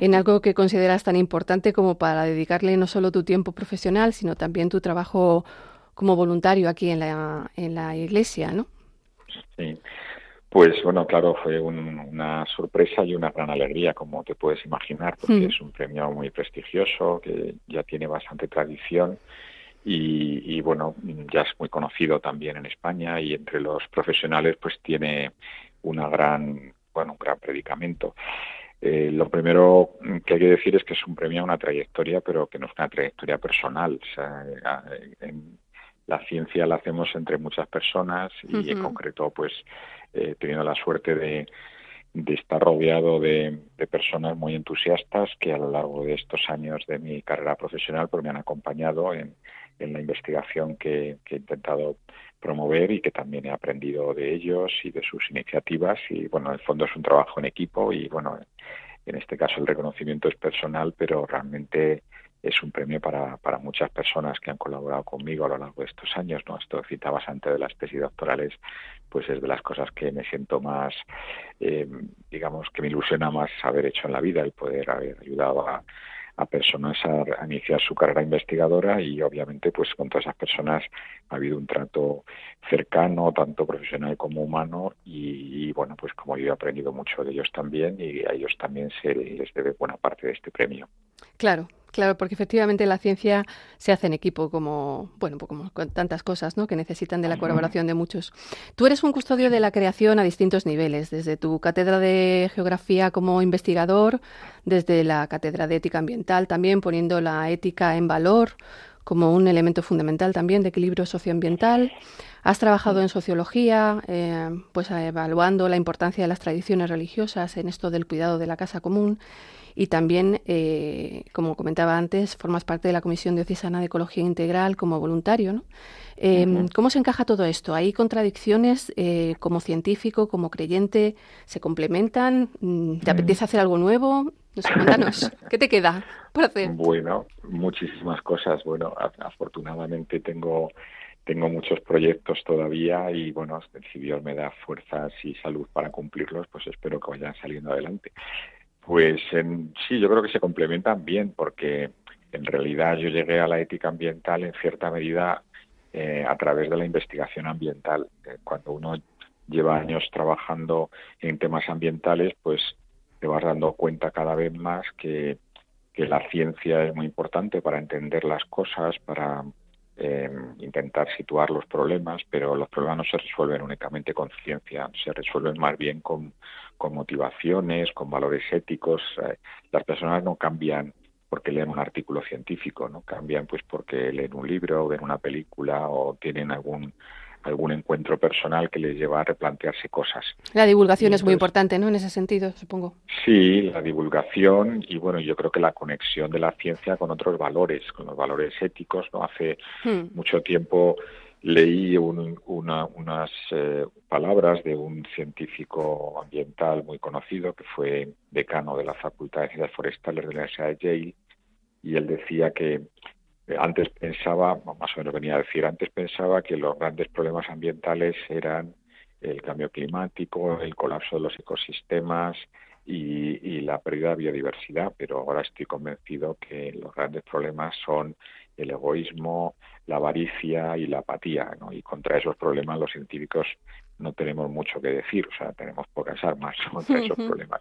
en algo que consideras tan importante como para dedicarle no solo tu tiempo profesional, sino también tu trabajo como voluntario aquí en la, en la iglesia, ¿no? Sí. Pues bueno, claro, fue una sorpresa y una gran alegría, como te puedes imaginar, porque es un premio muy prestigioso, que ya tiene bastante tradición y, bueno, ya es muy conocido también en España y entre los profesionales pues tiene una gran, bueno, un gran predicamento. Eh, lo primero que hay que decir es que es un premio a una trayectoria, pero que no es una trayectoria personal. O sea, eh, en, la ciencia la hacemos entre muchas personas y en concreto pues he tenido la suerte de, estar rodeado de, personas muy entusiastas que a lo largo de estos años de mi carrera profesional pues me han acompañado en, la investigación que, he intentado promover y que también he aprendido de ellos y de sus iniciativas. Y bueno en el fondo es un trabajo en equipo y bueno en este caso el reconocimiento es personal pero realmente es un premio para, para muchas personas que han colaborado conmigo a lo largo de estos años. ¿no? Esto citabas antes de las tesis doctorales, pues es de las cosas que me siento más, eh, digamos, que me ilusiona más haber hecho en la vida, el poder haber ayudado a, a personas a, iniciar su carrera investigadora y obviamente pues con todas esas personas ha habido un trato cercano tanto profesional como humano y, y, bueno pues como yo he aprendido mucho de ellos también y a ellos también se les debe buena parte de este premio. Claro, Claro, porque efectivamente la ciencia se hace en equipo, como bueno, pues como con tantas cosas, ¿no? Que necesitan de la colaboración de muchos. Tú eres un custodio de la creación a distintos niveles, desde tu cátedra de geografía como investigador, desde la cátedra de ética ambiental, también poniendo la ética en valor como un elemento fundamental también de equilibrio socioambiental. Has trabajado en sociología, eh, pues evaluando la importancia de las tradiciones religiosas en esto del cuidado de la casa común y también, eh, como comentaba antes, formas parte de la Comisión Diocesana de Ecología Integral como voluntario. ¿no? Em, ¿Cómo se encaja todo esto? ¿Hay contradicciones eh, como científico, como creyente? ¿Se complementan? Mm, ¿Te apetece hacer algo nuevo? No sé, cuéntanos, *laughs* ¿qué te queda por hacer? Bueno, muchísimas cosas. Bueno, afortunadamente tengo tengo muchos proyectos todavía y bueno, si Dios me da fuerzas y salud para cumplirlos, pues espero que vayan saliendo adelante. Pues sí, yo creo que se complementan bien porque en realidad yo llegué a la ética ambiental en cierta medida eh, a través de la investigación ambiental. Eh, cuando uno lleva años trabajando en temas ambientales, pues te vas dando cuenta cada vez más que la ciencia es muy importante para entender las cosas, para eh, intentar situar los problemas, pero los problemas no se resuelven únicamente con ciencia, se resuelven más bien con, con motivaciones, con valores éticos. Eh, las personas no cambian porque leen un artículo científico, no cambian pues porque leen un libro, o ven una película o tienen algún algún encuentro personal que les lleva a replantearse cosas. La divulgación es muy importante, ¿no? En ese sentido, supongo. Sí, la divulgación y bueno, yo creo que la conexión de la ciencia con otros valores, con los valores éticos, ¿no? Hace hmm. mucho tiempo leí unas eh, palabras de un científico ambiental muy conocido que fue decano de la Facultad de Ciencias Forestales de la Universidad de Yale y él decía que antes pensaba, más o menos venía a decir, antes pensaba que los grandes problemas ambientales eran el cambio climático, el colapso de los ecosistemas y, la pérdida de biodiversidad, pero ahora estoy convencido que los grandes problemas son el egoísmo, la avaricia y la apatía, ¿no? Y contra esos problemas los científicos no tenemos mucho que decir, o sea, tenemos pocas armas *laughs* contra esos problemas.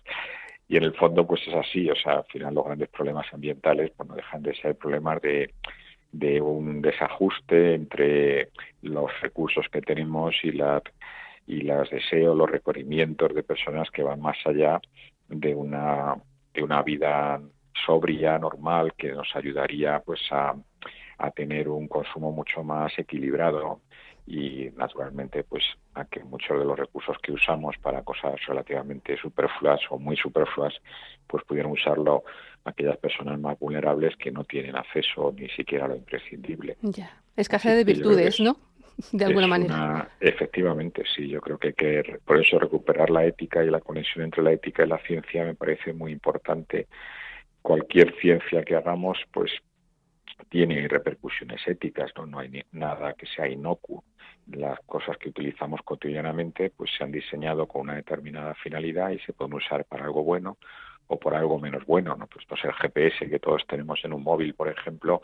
Y en el fondo, pues es así, o sea, al final los grandes problemas ambientales pues no dejan de ser problemas de, de un desajuste entre los recursos que tenemos y la y los deseos, los requerimientos de personas que van más allá de una de una vida sobria, normal, que nos ayudaría pues a, a tener un consumo mucho más equilibrado y naturalmente pues a que muchos de los recursos que usamos para cosas relativamente superfluas o muy superfluas pues pudieran usarlo aquellas personas más vulnerables que no tienen acceso ni siquiera a lo imprescindible. Ya, escasez de virtudes, ¿no? De alguna manera. efectivamente, sí, yo creo que que por eso recuperar la ética y la conexión entre la ética y la ciencia me parece muy importante. Cualquier ciencia que hagamos, pues tiene repercusiones éticas, no, no hay nada que sea inocuo. Las cosas que utilizamos cotidianamente pues se han diseñado con una determinada finalidad y se pueden usar para algo bueno o por algo menos bueno, ¿no? Pues, pues el GPS que todos tenemos en un móvil, por ejemplo,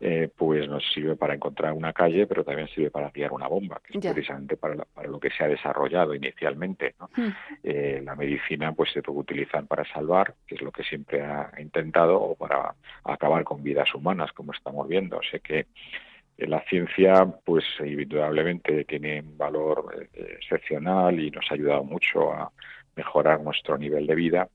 eh, pues nos sirve para encontrar una calle, pero también sirve para guiar una bomba, que es precisamente para, para, lo que se ha desarrollado inicialmente. ¿no? Hmm. Eh, la medicina pues se puede utilizar para salvar, que es lo que siempre ha intentado, o para acabar con vidas humanas, como estamos viendo. Sé que la ciencia, pues indudablemente tiene un valor eh, excepcional y nos ha ayudado mucho a mejorar nuestro nivel de vida,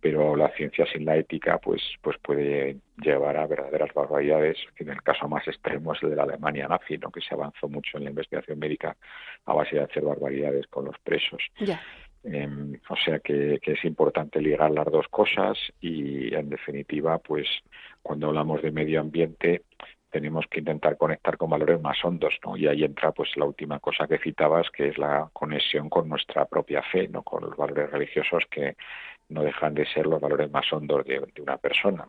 pero la ciencia sin la ética pues pues puede llevar a verdaderas barbaridades. En el caso más extremo es el de la Alemania nazi ¿no? que se avanzó mucho en la investigación médica a base de hacer barbaridades con los presos. Em, o sea que, que, es importante ligar las dos cosas y en definitiva pues cuando hablamos de medio ambiente tenemos que intentar conectar con valores más hondos, ¿no? Y ahí entra pues la última cosa que citabas, que es la conexión con nuestra propia fe, ¿no? Con los valores religiosos que no dejan de ser los valores más hondos de, una persona.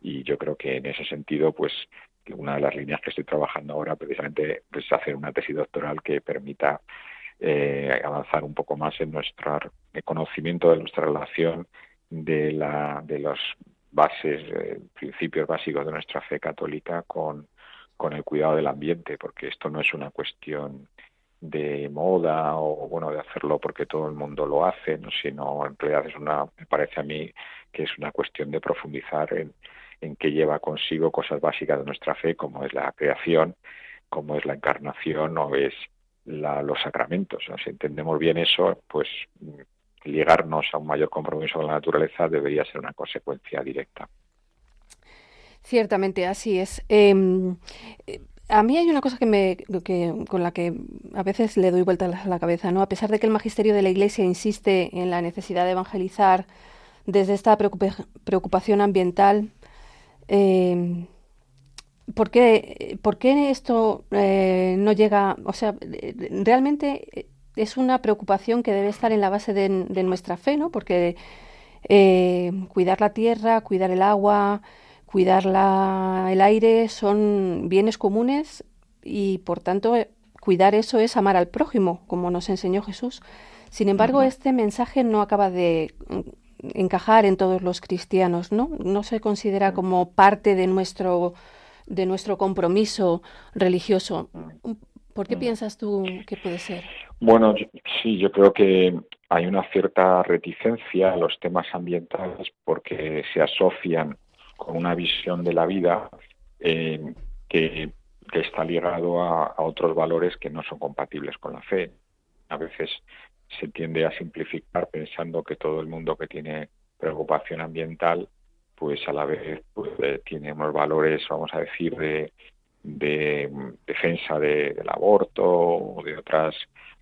Y yo creo que en ese sentido, pues una de las líneas que estoy trabajando ahora precisamente es hacer una tesis doctoral que permita eh, avanzar un poco más en nuestro conocimiento de nuestra relación de la de los bases eh, principios básicos de nuestra fe católica con con el cuidado del ambiente porque esto no es una cuestión de moda o bueno de hacerlo porque todo el mundo lo hace, ¿no? sino en realidad es una, me parece a mí que es una cuestión de profundizar en, en que lleva consigo cosas básicas de nuestra fe, como es la creación, como es la encarnación o es los sacramentos. Si entendemos bien eso, pues ligarnos a un mayor compromiso con la naturaleza debería ser una consecuencia directa. Ciertamente, así es. Em, a mí hay una cosa que me, con la que a veces le doy vuelta a la cabeza, ¿no? A pesar de que el magisterio de la Iglesia insiste en la necesidad de evangelizar desde esta preocupación ambiental, eh, ¿por, qué, esto eh, no llega? O sea, realmente es una preocupación que debe estar en la base de, nuestra fe, ¿no? Porque eh, cuidar la tierra, cuidar el agua, cuidar el aire son bienes comunes y por tanto cuidar eso es amar al prójimo, como nos enseñó Jesús. Sin embargo, este mensaje no acaba de encajar en todos los cristianos, ¿no? No se considera como parte de nuestro de nuestro compromiso religioso. ¿Por qué piensas tú que puede ser? Bueno, sí, yo creo que hay una cierta reticencia a los temas ambientales porque se asocian con una visión de la vida eh, que, está ligado a, otros valores que no son compatibles con la fe. A veces se tiende a simplificar pensando que todo el mundo que tiene preocupación ambiental, pues a la vez pues, eh, tiene unos valores, vamos a decir, de, defensa del aborto o de otras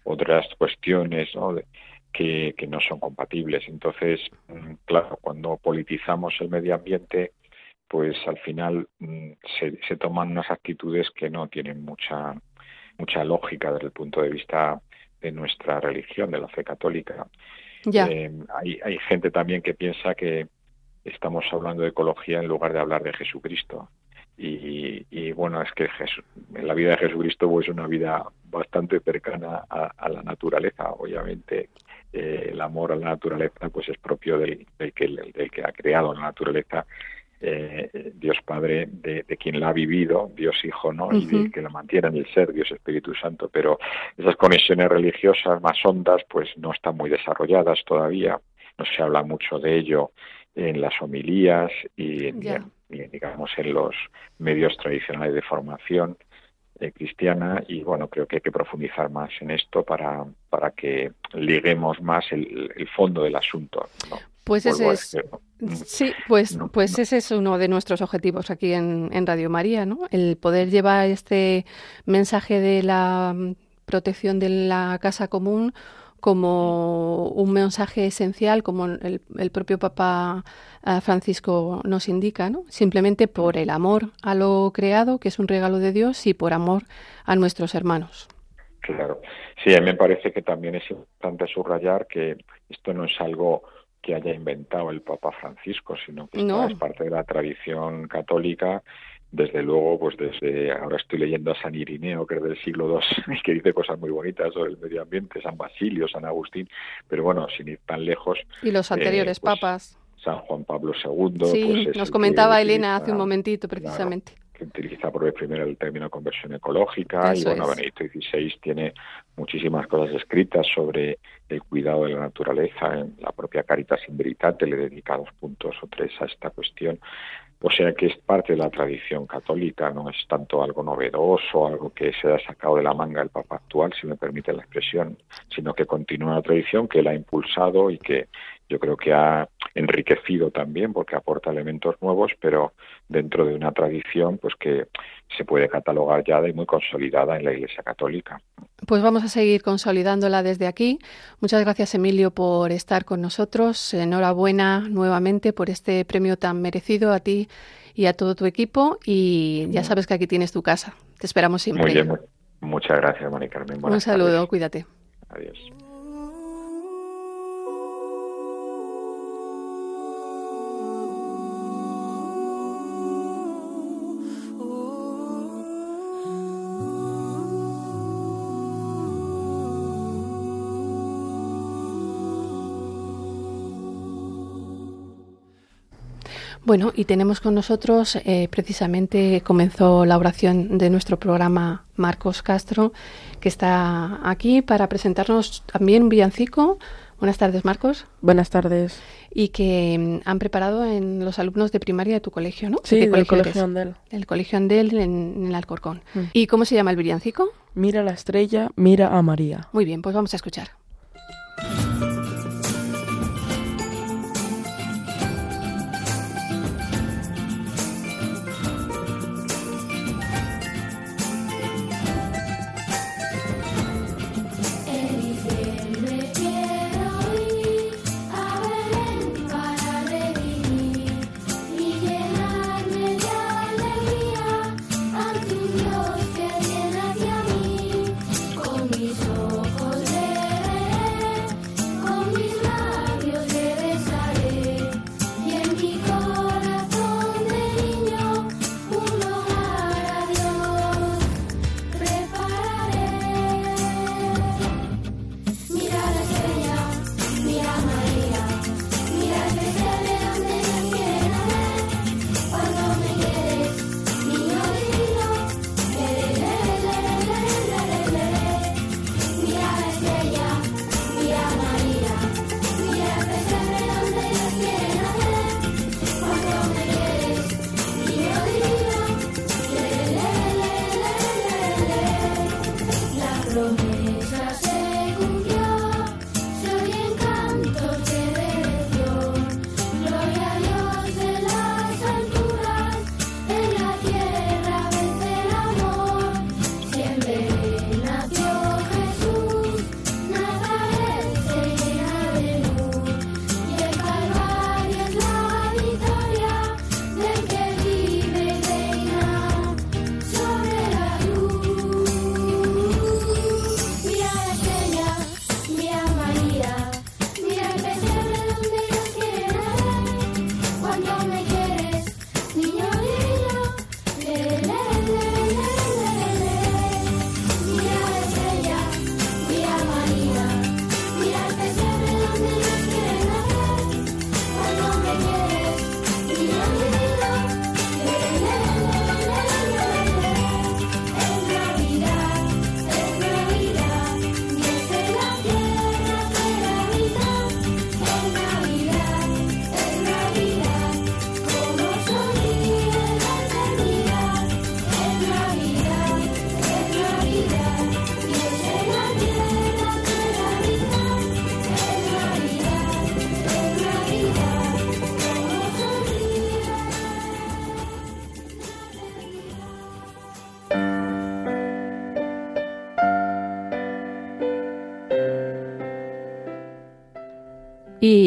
otras cuestiones que, que no son compatibles. Entonces, mm, claro, cuando politizamos el medio ambiente, pues al final mm, se, toman unas actitudes que no tienen mucha mucha lógica desde el punto de vista de nuestra religión, de la fe católica. Eh, hay, hay gente también que piensa que estamos hablando de ecología en lugar de hablar de Jesucristo. Y, bueno, es que en la vida de Jesucristo pues, es una vida bastante cercana a, la naturaleza. Obviamente, eh, el amor a la naturaleza pues es propio del, del, que, del que ha creado la naturaleza eh, Dios Padre de, quien la ha vivido, Dios Hijo, ¿no? Y de que lo mantiene en el ser, Dios Espíritu Santo. Pero esas conexiones religiosas más hondas, pues no están muy desarrolladas todavía. No se habla mucho de ello en las homilías y, digamos en los medios tradicionales de formación eh, cristiana y bueno creo que hay que profundizar más en esto para para que liguemos más el, el fondo del asunto ¿no? Pues ese es, sí, pues, pues ese es uno de nuestros objetivos aquí en, en Radio María, ¿no? El poder llevar este mensaje de la protección de la casa común como un mensaje esencial, como el, el, propio Papa eh, Francisco nos indica, ¿no? simplemente por el amor a lo creado, que es un regalo de Dios, y por amor a nuestros hermanos. Claro, sí, a mí me parece que también es importante subrayar que esto no es algo que haya inventado el Papa Francisco, sino que es parte de la tradición católica. Desde luego, pues desde ahora estoy leyendo a San Irineo, que es del siglo II, *laughs* que dice cosas muy bonitas sobre el medio ambiente, San Basilio, San Agustín, pero bueno, sin ir tan lejos. Y los anteriores eh, pues, papas. San Juan Pablo II. Sí, pues nos comentaba Elena hace un momentito, precisamente que utiliza por vez primero el término conversión ecológica y bueno, Benedicto XVI tiene muchísimas cosas escritas sobre el cuidado de la naturaleza, en la propia Caritas in Veritate le dedica dos puntos o tres a esta cuestión, o sea que es parte de la tradición católica, no es tanto algo novedoso, algo que se ha sacado de la manga el Papa actual, si me permite la expresión, sino que continúa la tradición que él ha impulsado y que yo creo que ha enriquecido también porque aporta elementos nuevos, pero dentro de una tradición pues que se puede catalogar ya de muy consolidada en la Iglesia Católica. Pues vamos a seguir consolidándola desde aquí. Muchas gracias Emilio por estar con nosotros. Enhorabuena nuevamente por este premio tan merecido a ti y a todo tu equipo y ya sabes que aquí tienes tu casa. Te esperamos siempre. Muy bien, muchas gracias, Mónica Carmen. Un saludo, cuídate. Adiós. Bueno, y tenemos con nosotros, eh, precisamente comenzó la oración de nuestro programa Marcos Castro, que está aquí para presentarnos también un villancico Buenas tardes, Marcos. Buenas tardes. Y que mm, han preparado en los alumnos de primaria de tu colegio, ¿no? Sí, ¿De del colegio? Andel. Del colegio Andel en, en el Alcorcón. Mm. ¿Y cómo se llama el villancico? Mira la estrella, mira a María. Muy bien, pues vamos a escuchar.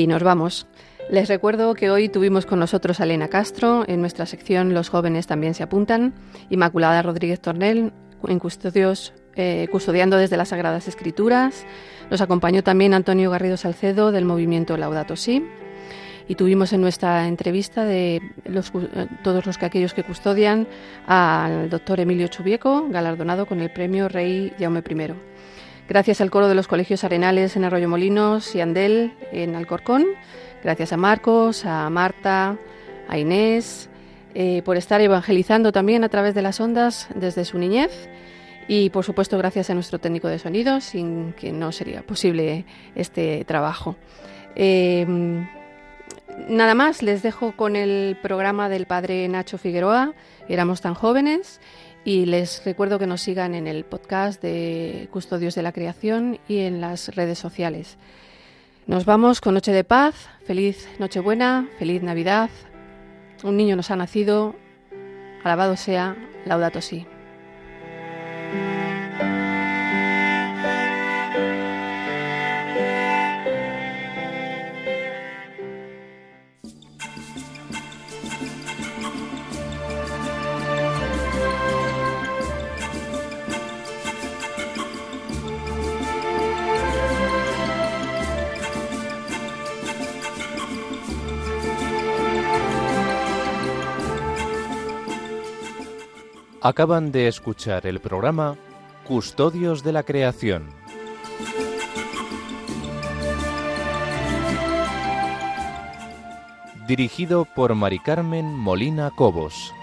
Nos vamos. Les recuerdo que hoy tuvimos con nosotros a Elena Castro. En nuestra sección Los jóvenes también se apuntan. Inmaculada Rodríguez Tornel eh, custodiando desde las Sagradas Escrituras. Nos acompañó también Antonio Garrido Salcedo del movimiento Laudato Si. Y tuvimos en nuestra entrevista de los eh, todos los que aquellos que custodian al doctor Emilio Chubieco, galardonado con el premio Rey Jaume I. Gracias al coro de los colegios Arenales en Arroyo Molinos y Andel en Alcorcón. Gracias a Marcos, a Marta, a Inés, eh, por estar evangelizando también a través de las ondas desde su niñez. Y por supuesto, gracias a nuestro técnico de sonido, sin que no sería posible este trabajo. Eh, nada más, les dejo con el programa del padre Nacho Figueroa, Éramos tan jóvenes, y les recuerdo que nos sigan en el podcast de Custodios de la Creación y en las redes sociales. Nos vamos con Noche de Paz, feliz Nochebuena, feliz Navidad. Un niño nos ha nacido, alabado sea, laudato si. Acaban de escuchar el programa Custodios de la Creación. Dirigido por Mari Carmen Molina Cobos.